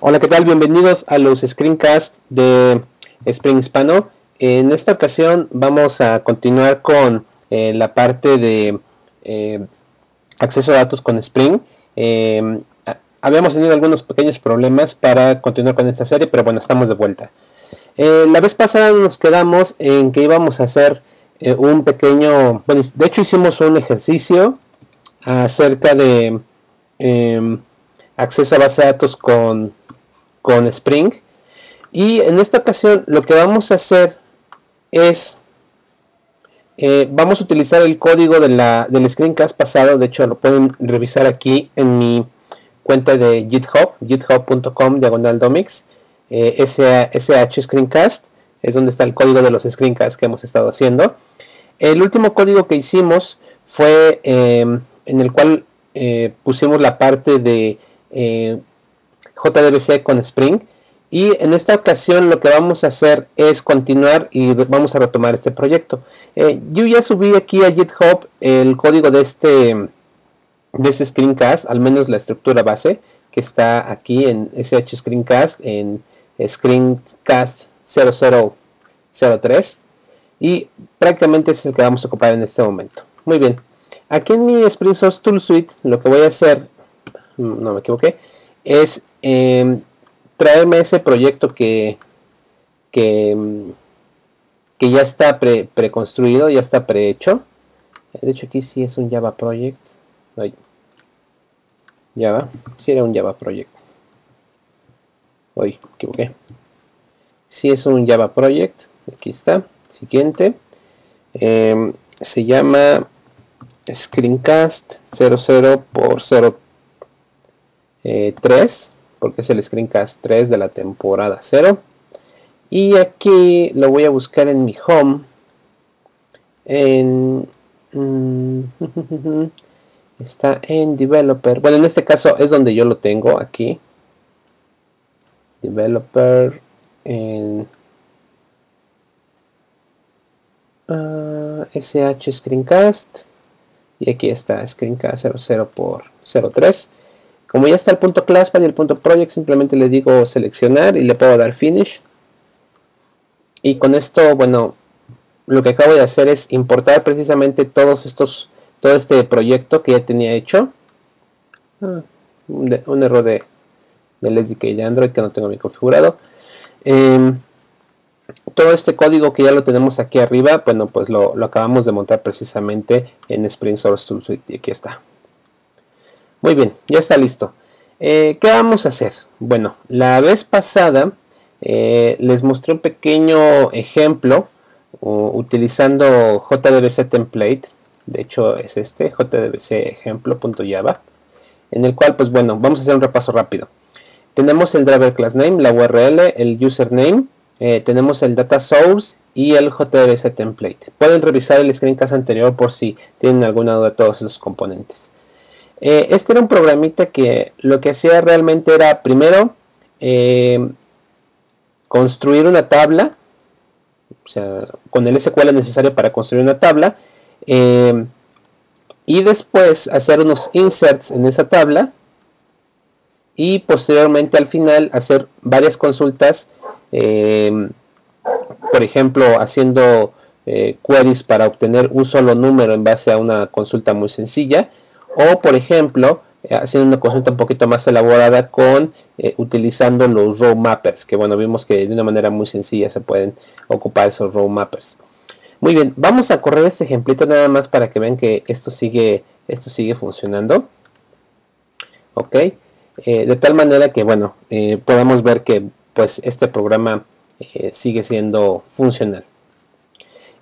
Hola, ¿qué tal? Bienvenidos a los screencasts de Spring Hispano. En esta ocasión vamos a continuar con eh, la parte de eh, acceso a datos con Spring. Em, habíamos tenido algunos pequeños problemas para continuar con esta serie, pero bueno, estamos de vuelta. Eh, la vez pasada nos quedamos en que íbamos a hacer un pequeño, bueno, de hecho hicimos un ejercicio acerca de em, acceso a base de datos con con Spring. Y en esta ocasión lo que vamos a hacer es, eh, vamos a utilizar el código de la, del screencast pasado, de hecho lo pueden revisar aquí en mi cuenta de GitHub, github.com diagonal domics, eh, SH screencast, es donde está el código de los screencasts que hemos estado haciendo. El último código que hicimos fue em, en el cual eh, pusimos la parte de eh, JDBC con Spring. Y en esta ocasión lo que vamos a hacer es continuar y vamos a retomar este proyecto. Eh, yo ya subí aquí a GitHub el código de este, de este screencast, al menos la estructura base, que está aquí en SH Screencast, en Screencast 0003. Y prácticamente es el que vamos a ocupar en este momento. Muy bien. Aquí en mi Spring Source Tool Suite lo que voy a hacer, no me equivoqué, es eh, traerme ese proyecto que, que, que ya está pre, preconstruido, ya está prehecho. De hecho aquí sí es un Java Project. Java, sí era un Java Project. Hoy equivoqué. Sí es un Java Project. Aquí está. Siguiente. Em, se llama Screencast 00 por 03 3 porque es el screencast 3 de la temporada 0 y aquí lo voy a buscar en mi home en mm, está en developer. Bueno en este caso es donde yo lo tengo aquí. Developer en sh screencast. Y aquí está screencast 00 por 03 como ya está el punto classpath y el punto project, simplemente le digo seleccionar y le puedo dar finish. Y con esto, bueno, lo que acabo de hacer es importar precisamente todos estos, todo este proyecto que ya tenía hecho. Ah, un, error de, del SDK de Android que no tengo bien configurado. Em, todo este código que ya lo tenemos aquí arriba, bueno, pues lo, lo acabamos de montar precisamente en Spring Source Tool Suite y aquí está. Muy bien, ya está listo. Eh, ¿Qué vamos a hacer? Bueno, la vez pasada eh, les mostré un pequeño ejemplo utilizando JDBC template. De hecho es este, JDBC ejemplo.java. En el cual, pues bueno, vamos a hacer un repaso rápido. Tenemos el driver class name, la URL, el username, eh, tenemos el data source y el JDBC template. Pueden revisar el screencast anterior por si tienen alguna duda de todos esos componentes. Eh, este era un programita que lo que hacía realmente era primero eh, construir una tabla, o sea, con el SQL necesario para construir una tabla, eh, y después hacer unos inserts en esa tabla, y posteriormente al final hacer varias consultas, por ejemplo, haciendo queries para obtener un solo número en base a una consulta muy sencilla, o por ejemplo eh, haciendo una consulta un poquito más elaborada con eh, utilizando los row mappers que bueno vimos que de una manera muy sencilla se pueden ocupar esos row mappers. Muy bien vamos a correr este ejemplito nada más para que vean que esto sigue esto sigue funcionando. Ok eh, de tal manera que bueno podemos ver que pues este programa sigue siendo funcional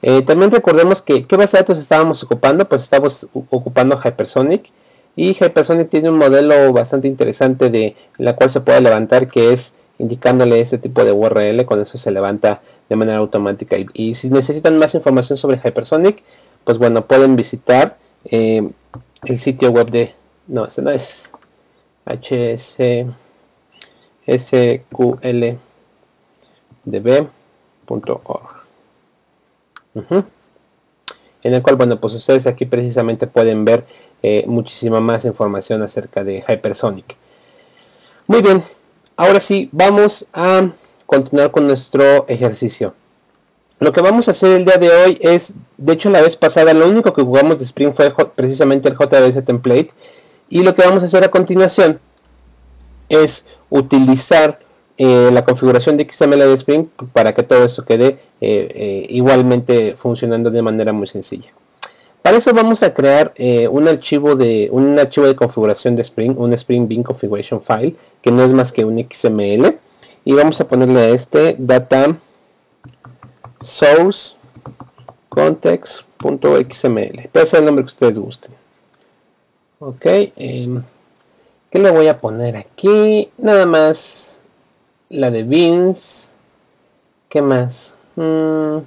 eh, también recordemos que qué base de datos estábamos ocupando, pues estamos ocupando Hypersonic y Hypersonic tiene un modelo bastante interesante de la cual se puede levantar que es indicándole este tipo de URL, con eso se levanta de manera automática. Y, si necesitan más información sobre Hypersonic, pues bueno, pueden visitar eh, el sitio web de, no, ese no es hsqldb.org en el cual, bueno, pues ustedes aquí precisamente pueden ver eh, muchísima más información acerca de Hypersonic. Muy bien, ahora sí, vamos a continuar con nuestro ejercicio. Lo que vamos a hacer el día de hoy es, de hecho la vez pasada lo único que jugamos de Spring fue precisamente el JBS template y lo que vamos a hacer a continuación es utilizar eh, la configuración de XML de Spring para que todo esto quede eh, eh, igualmente funcionando de manera muy sencilla. Para eso vamos a crear un archivo de un archivo de configuración de Spring, un Spring Bean Configuration File, que no es más que un XML. Y vamos a ponerle a este data source context.xml. Puede ser el nombre que ustedes gusten. Ok. Em, ¿Qué le voy a poner aquí? Nada más la de beans. ¿Qué más? Mm,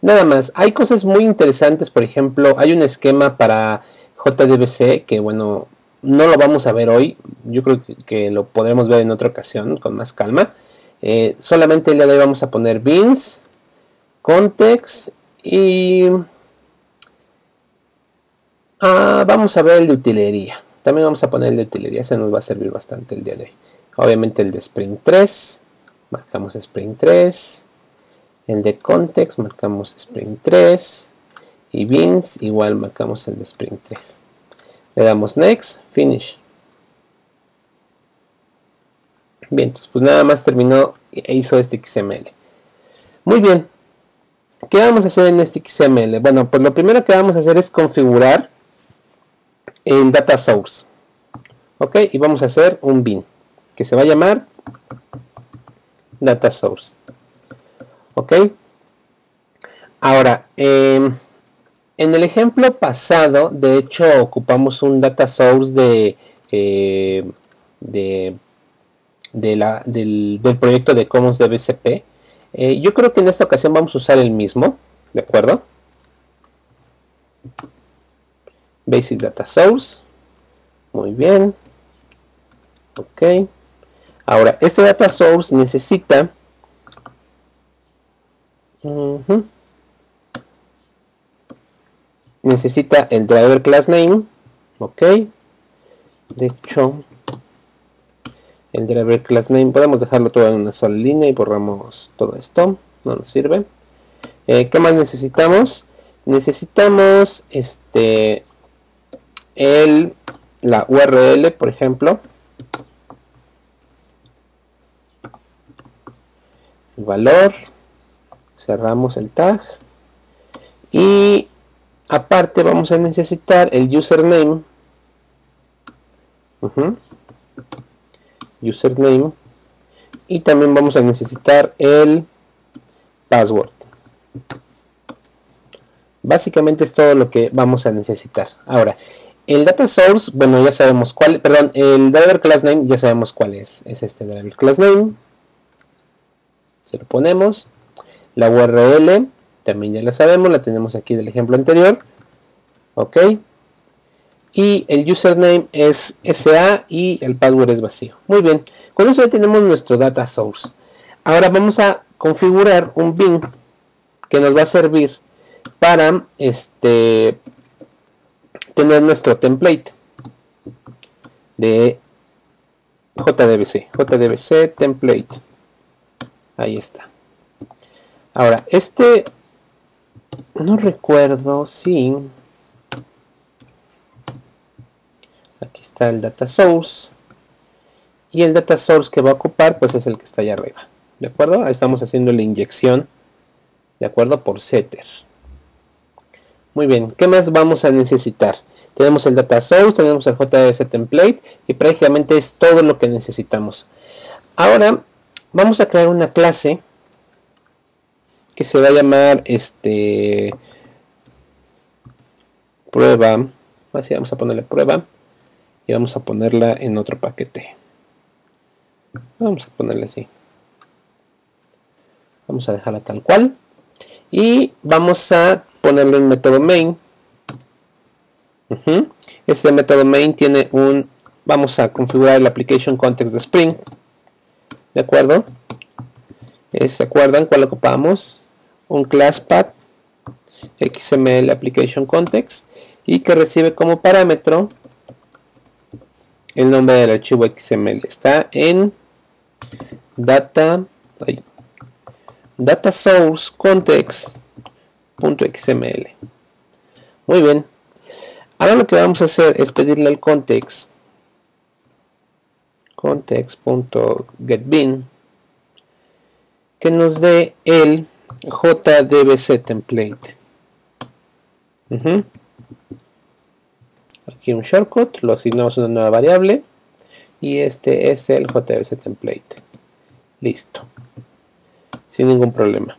nada más. Hay cosas muy interesantes. Por ejemplo, hay un esquema para JDBC que bueno, no lo vamos a ver hoy. Yo creo que, lo podremos ver en otra ocasión con más calma. Eh, solamente el día de hoy vamos a poner beans context y ah, vamos a ver el de utilería. También vamos a poner el de utilería, ese nos va a servir bastante el día de hoy. Obviamente el de Spring 3, marcamos Spring 3. El de context, marcamos Spring 3. Y beans, igual marcamos el de Spring 3. Le damos next, finish. Bien, pues nada más terminó e hizo este XML. Muy bien, ¿Qué vamos a hacer en este XML? Bueno, pues lo primero que vamos a hacer es configurar el data source. Ok, y vamos a hacer un bin que se va a llamar data source. Ok. Ahora, em, en el ejemplo pasado, de hecho, ocupamos un data source de, eh, de, la, del, proyecto de Commons de BCP eh, yo creo que en esta ocasión vamos a usar el mismo, ¿de acuerdo? Basic Data Source. Muy bien. Ok. Ahora, este Data Source necesita... necesita el driver class name. Ok. De hecho, el driver class name podemos dejarlo todo en una sola línea y borramos todo esto no nos sirve eh, ¿qué más necesitamos? necesitamos este el la URL por ejemplo valor cerramos el tag y aparte vamos a necesitar el username. Username. Y también vamos a necesitar el password. Básicamente es todo lo que vamos a necesitar. Ahora el data source bueno ya sabemos cuál perdón el driver class name ya sabemos cuál es. Es este driver class name se lo ponemos la url también ya la sabemos la tenemos aquí del ejemplo anterior ok y el username es SA y el password es vacío. Muy bien, con eso ya tenemos nuestro data source. Ahora vamos a configurar un bin que nos va a servir para este tener nuestro template de JDBC, JDBC template. Ahí está. Ahora, este no recuerdo si el data source. Y el data source que va a ocupar pues es el que está allá arriba. De acuerdo estamos haciendo la inyección de acuerdo por setter. Muy bien qué más vamos a necesitar tenemos el data source tenemos el JS template y prácticamente es todo lo que necesitamos. Ahora vamos a crear una clase que se va a llamar este prueba así vamos a ponerle prueba y vamos a ponerla en otro paquete. Vamos a ponerle así. Vamos a dejarla tal cual y vamos a ponerle un método main. Este método main tiene un vamos a configurar el application context de Spring de acuerdo eh, se acuerdan cuál ocupamos un class path xml application context y que recibe como parámetro el nombre del archivo XML está en data data source context.xml muy bien. Ahora lo que vamos a hacer es pedirle al context context.getBin que nos dé el JDBC template. Aquí un shortcut lo asignamos una nueva variable y este es el JDBC template. Listo. Sin ningún problema.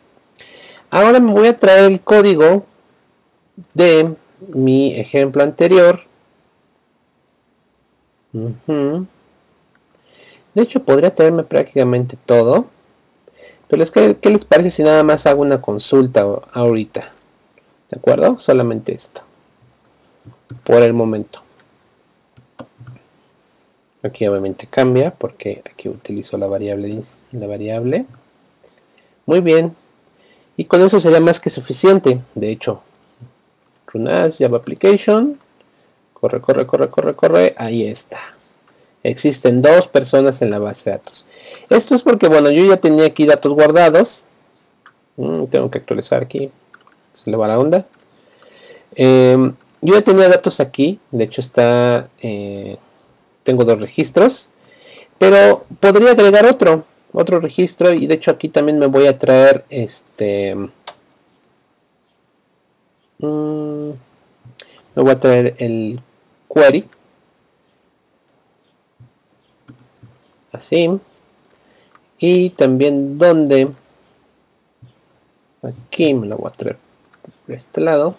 Ahora me voy a traer el código de mi ejemplo anterior de hecho podría traerme prácticamente todo. Pero es que ¿qué les parece si nada más hago una consulta ahorita de acuerdo solamente esto. Por el momento. Aquí obviamente cambia porque aquí utilizo la variable la variable. Muy bien. Y con eso sería más que suficiente. De hecho runas java application. Corre corre corre corre corre. Ahí está existen dos personas en la base de datos. Esto es porque bueno yo ya tenía aquí datos guardados. Mm, tengo que actualizar aquí. Se le va la onda. Em, yo ya tenía datos aquí. De hecho está eh, tengo dos registros. Pero podría agregar otro otro registro. Y de hecho aquí también me voy a traer este mm, me voy a traer el query así y también donde aquí me lo voy a traer por este lado.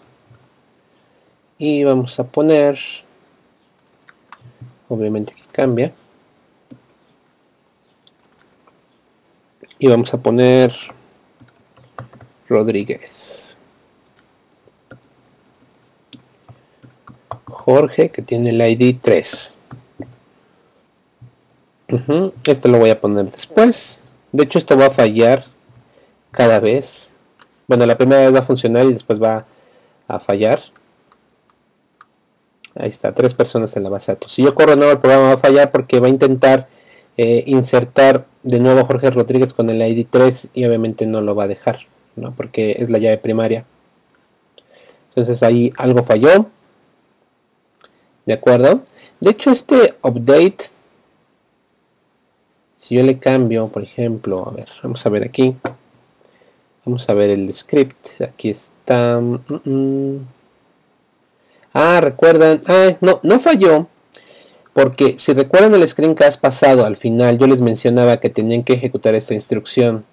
Y vamos a poner obviamente que cambia. Y vamos a poner Rodríguez. Jorge que tiene el ID 3 esto lo voy a poner después de hecho esto va a fallar cada vez bueno la primera vez va a funcionar y después va a fallar ahí está tres personas en la base de si yo corro nuevo el programa va a fallar porque va a intentar eh, insertar de nuevo Jorge Rodríguez con el ID 3 y obviamente no lo va a dejar, ¿no? Porque es la llave primaria. Entonces ahí algo falló. ¿De acuerdo? De hecho este update, si yo le cambio, por ejemplo, a ver, vamos a ver aquí. Vamos a ver el script. Aquí está. Mm, mm. Ah, recuerdan. Ah, no, no falló porque si recuerdan el screencast pasado, al final yo les mencionaba que tenían que ejecutar esta instrucción.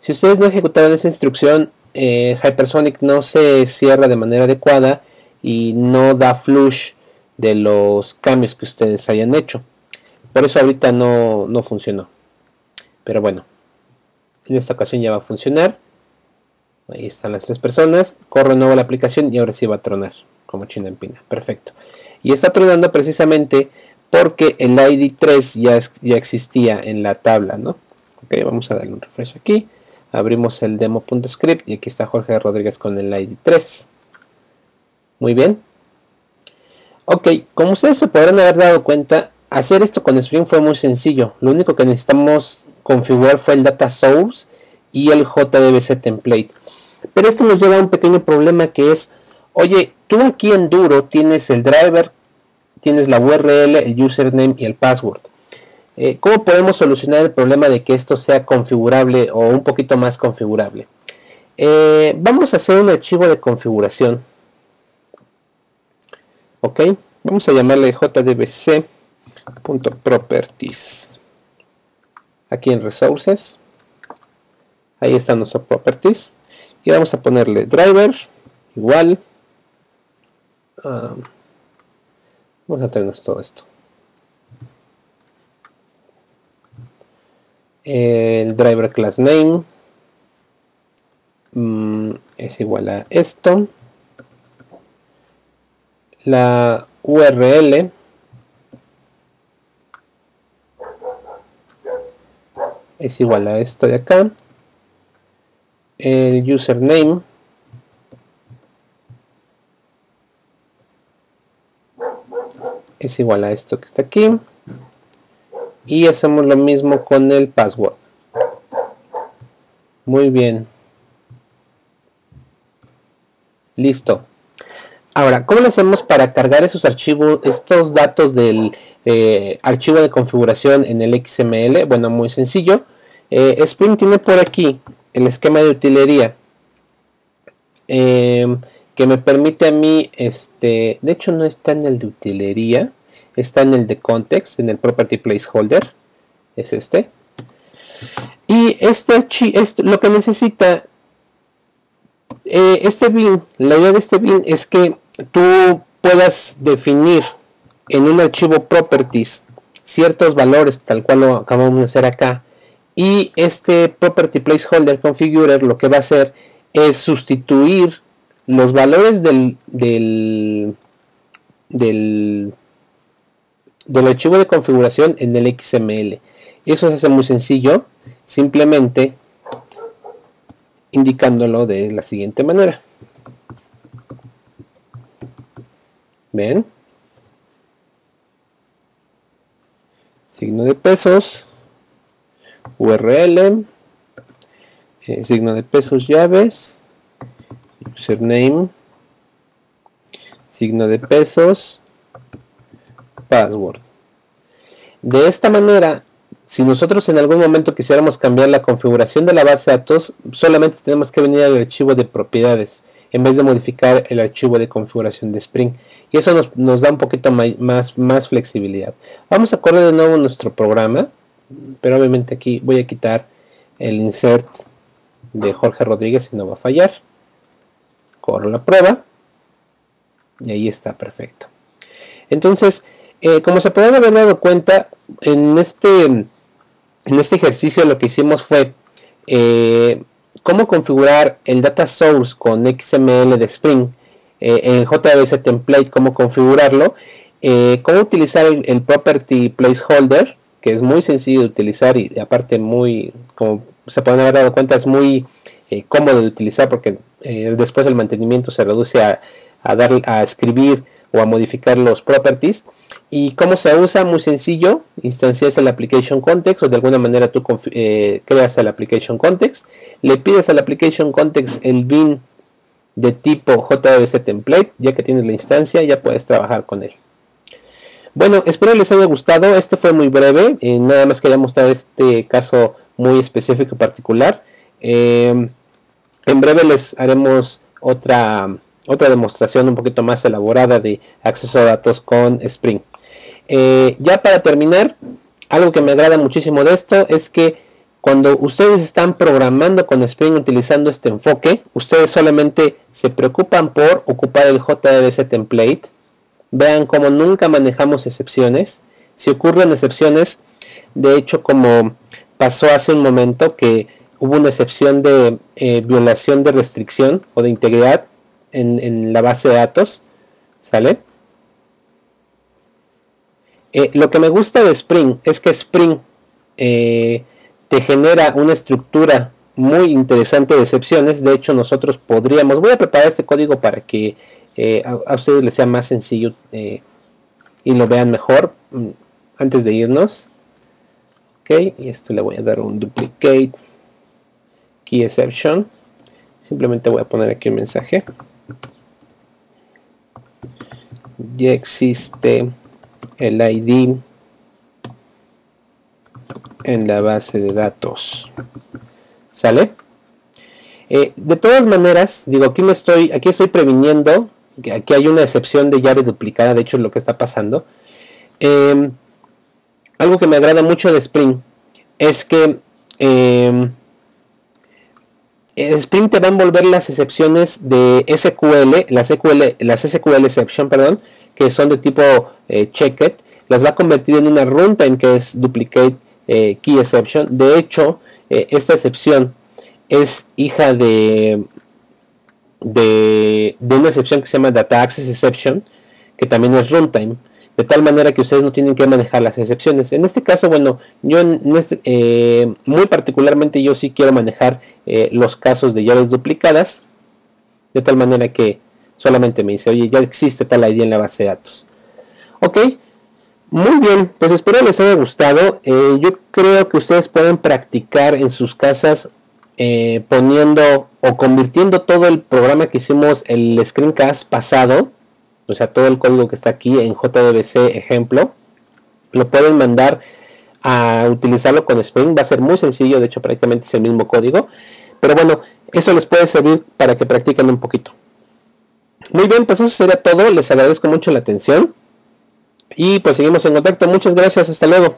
Si ustedes no ejecutaron esa instrucción, eh, Hypersonic no se cierra de manera adecuada y no da flush de los cambios que ustedes hayan hecho. Por eso ahorita no, no funcionó. Pero bueno, en esta ocasión ya va a funcionar. Ahí están las tres personas. Corre nuevo la aplicación y ahora sí va a tronar como china en pina. Perfecto. Y está tronando precisamente porque el ID 3 ya, ya existía en la tabla, ¿no? Ok, vamos a darle un refresh aquí. Abrimos el demo.script y aquí está Jorge Rodríguez con el ID 3. Muy bien. Ok, como ustedes se podrán haber dado cuenta, hacer esto con Spring fue muy sencillo. Lo único que necesitamos configurar fue el data source y el JDBC template. Pero esto nos lleva a un pequeño problema que es, oye, tú aquí en Duro tienes el driver tienes la URL, el username y el password. Eh, ¿Cómo podemos solucionar el problema de que esto sea configurable o un poquito más configurable? Eh, vamos a hacer un archivo de configuración. Ok, vamos a llamarle jdbc.properties. Aquí en resources. Ahí están nuestros properties. Y vamos a ponerle driver igual. Ah, Vamos a tenernos todo esto. El driver class name mm, es igual a esto. La URL es igual a esto de acá. El username es igual a esto que está aquí y hacemos lo mismo con el password Muy bien. Listo. Ahora, ¿cómo lo hacemos para cargar esos archivos, estos datos del eh, archivo de configuración en el XML? Bueno, muy sencillo. Eh, Spring tiene por aquí el esquema de utilería em, que me permite a mí, este, de hecho no está en el de utilería, está en el de context, en el property placeholder, es este. Y este, este lo que necesita eh, este bin, la idea de este bin es que tú puedas definir en un archivo properties ciertos valores tal cual lo acabamos de hacer acá y este property placeholder configurer lo que va a hacer es sustituir los valores del, del, del, del archivo de configuración en el XML. Eso se hace muy sencillo, simplemente indicándolo de la siguiente manera. ¿Ven? Signo de pesos, URL, eh, signo de pesos llaves, username, signo de pesos, password. De esta manera si nosotros en algún momento quisiéramos cambiar la configuración de la base de datos, solamente tenemos que venir al archivo de propiedades en vez de modificar el archivo de configuración de Spring. Y eso nos, da un poquito más, más flexibilidad. Vamos a correr de nuevo nuestro programa, pero obviamente aquí voy a quitar el insert de Jorge Rodríguez y no va a fallar. Corro la prueba y ahí está perfecto. Entonces, eh, como se pueden haber dado cuenta, en este en este ejercicio lo que hicimos fue eh, cómo configurar el data source con XML de Spring, eh, en JBS template, cómo configurarlo, eh, cómo utilizar el, property placeholder, que es muy sencillo de utilizar y aparte muy, como se pueden haber dado cuenta, es muy cómodo de utilizar porque después el mantenimiento se reduce a, a, dar, a escribir o a modificar los properties. ¿Y cómo se usa? Muy sencillo, instancias el application context o de alguna manera tú eh, creas el application context, le pides al application context el bin de tipo JVC template, ya que tienes la instancia ya puedes trabajar con él. Bueno, espero les haya gustado, este fue muy breve, eh, nada más quería mostrar este caso muy específico y particular. Eh, en breve les haremos otra, otra demostración un poquito más elaborada de acceso a datos con Spring. Eh, ya para terminar, algo que me agrada muchísimo de esto es que cuando ustedes están programando con Spring utilizando este enfoque, ustedes solamente se preocupan por ocupar el JDBC template. Vean cómo nunca manejamos excepciones. Si ocurren excepciones, de hecho como pasó hace un momento que hubo una excepción de eh, violación de restricción o de integridad en, la base de datos, ¿sale? Eh, lo que me gusta de Spring es que Spring eh, te genera una estructura muy interesante de excepciones. De hecho, nosotros podríamos, voy a preparar este código para que eh, a, ustedes les sea más sencillo y lo vean mejor mm, antes de irnos. Ok, y esto le voy a dar un duplicate key exception. Simplemente voy a poner aquí un mensaje. Ya existe el ID en la base de datos. ¿Sale? Eh, de todas maneras, digo, aquí me estoy, aquí estoy previniendo que aquí hay una excepción de llave duplicada, de hecho lo que está pasando. Em, algo que me agrada mucho de Spring es que em, Spring te va a envolver las excepciones de SQL, las SQL, las SQL exception, perdón, que son de tipo eh, checked, las va a convertir en una runtime que es duplicate eh, key exception. De hecho, eh, esta excepción es hija de, de, una excepción que se llama data access exception, que también es runtime de tal manera que ustedes no tienen que manejar las excepciones. En este caso, bueno, yo este, muy particularmente yo sí quiero manejar los casos de llaves duplicadas, de tal manera que solamente me dice, oye, ya existe tal ID en la base de datos. Ok, muy bien, pues espero les haya gustado. Eh, yo creo que ustedes pueden practicar en sus casas eh, poniendo o convirtiendo todo el programa que hicimos el screencast pasado, o sea, todo el código que está aquí en JDBC ejemplo, lo pueden mandar a utilizarlo con Spring. Va a ser muy sencillo, de hecho prácticamente es el mismo código. Pero bueno, eso les puede servir para que practiquen un poquito. Muy bien, pues eso sería todo. Les agradezco mucho la atención. Y pues seguimos en contacto. Muchas gracias. Hasta luego.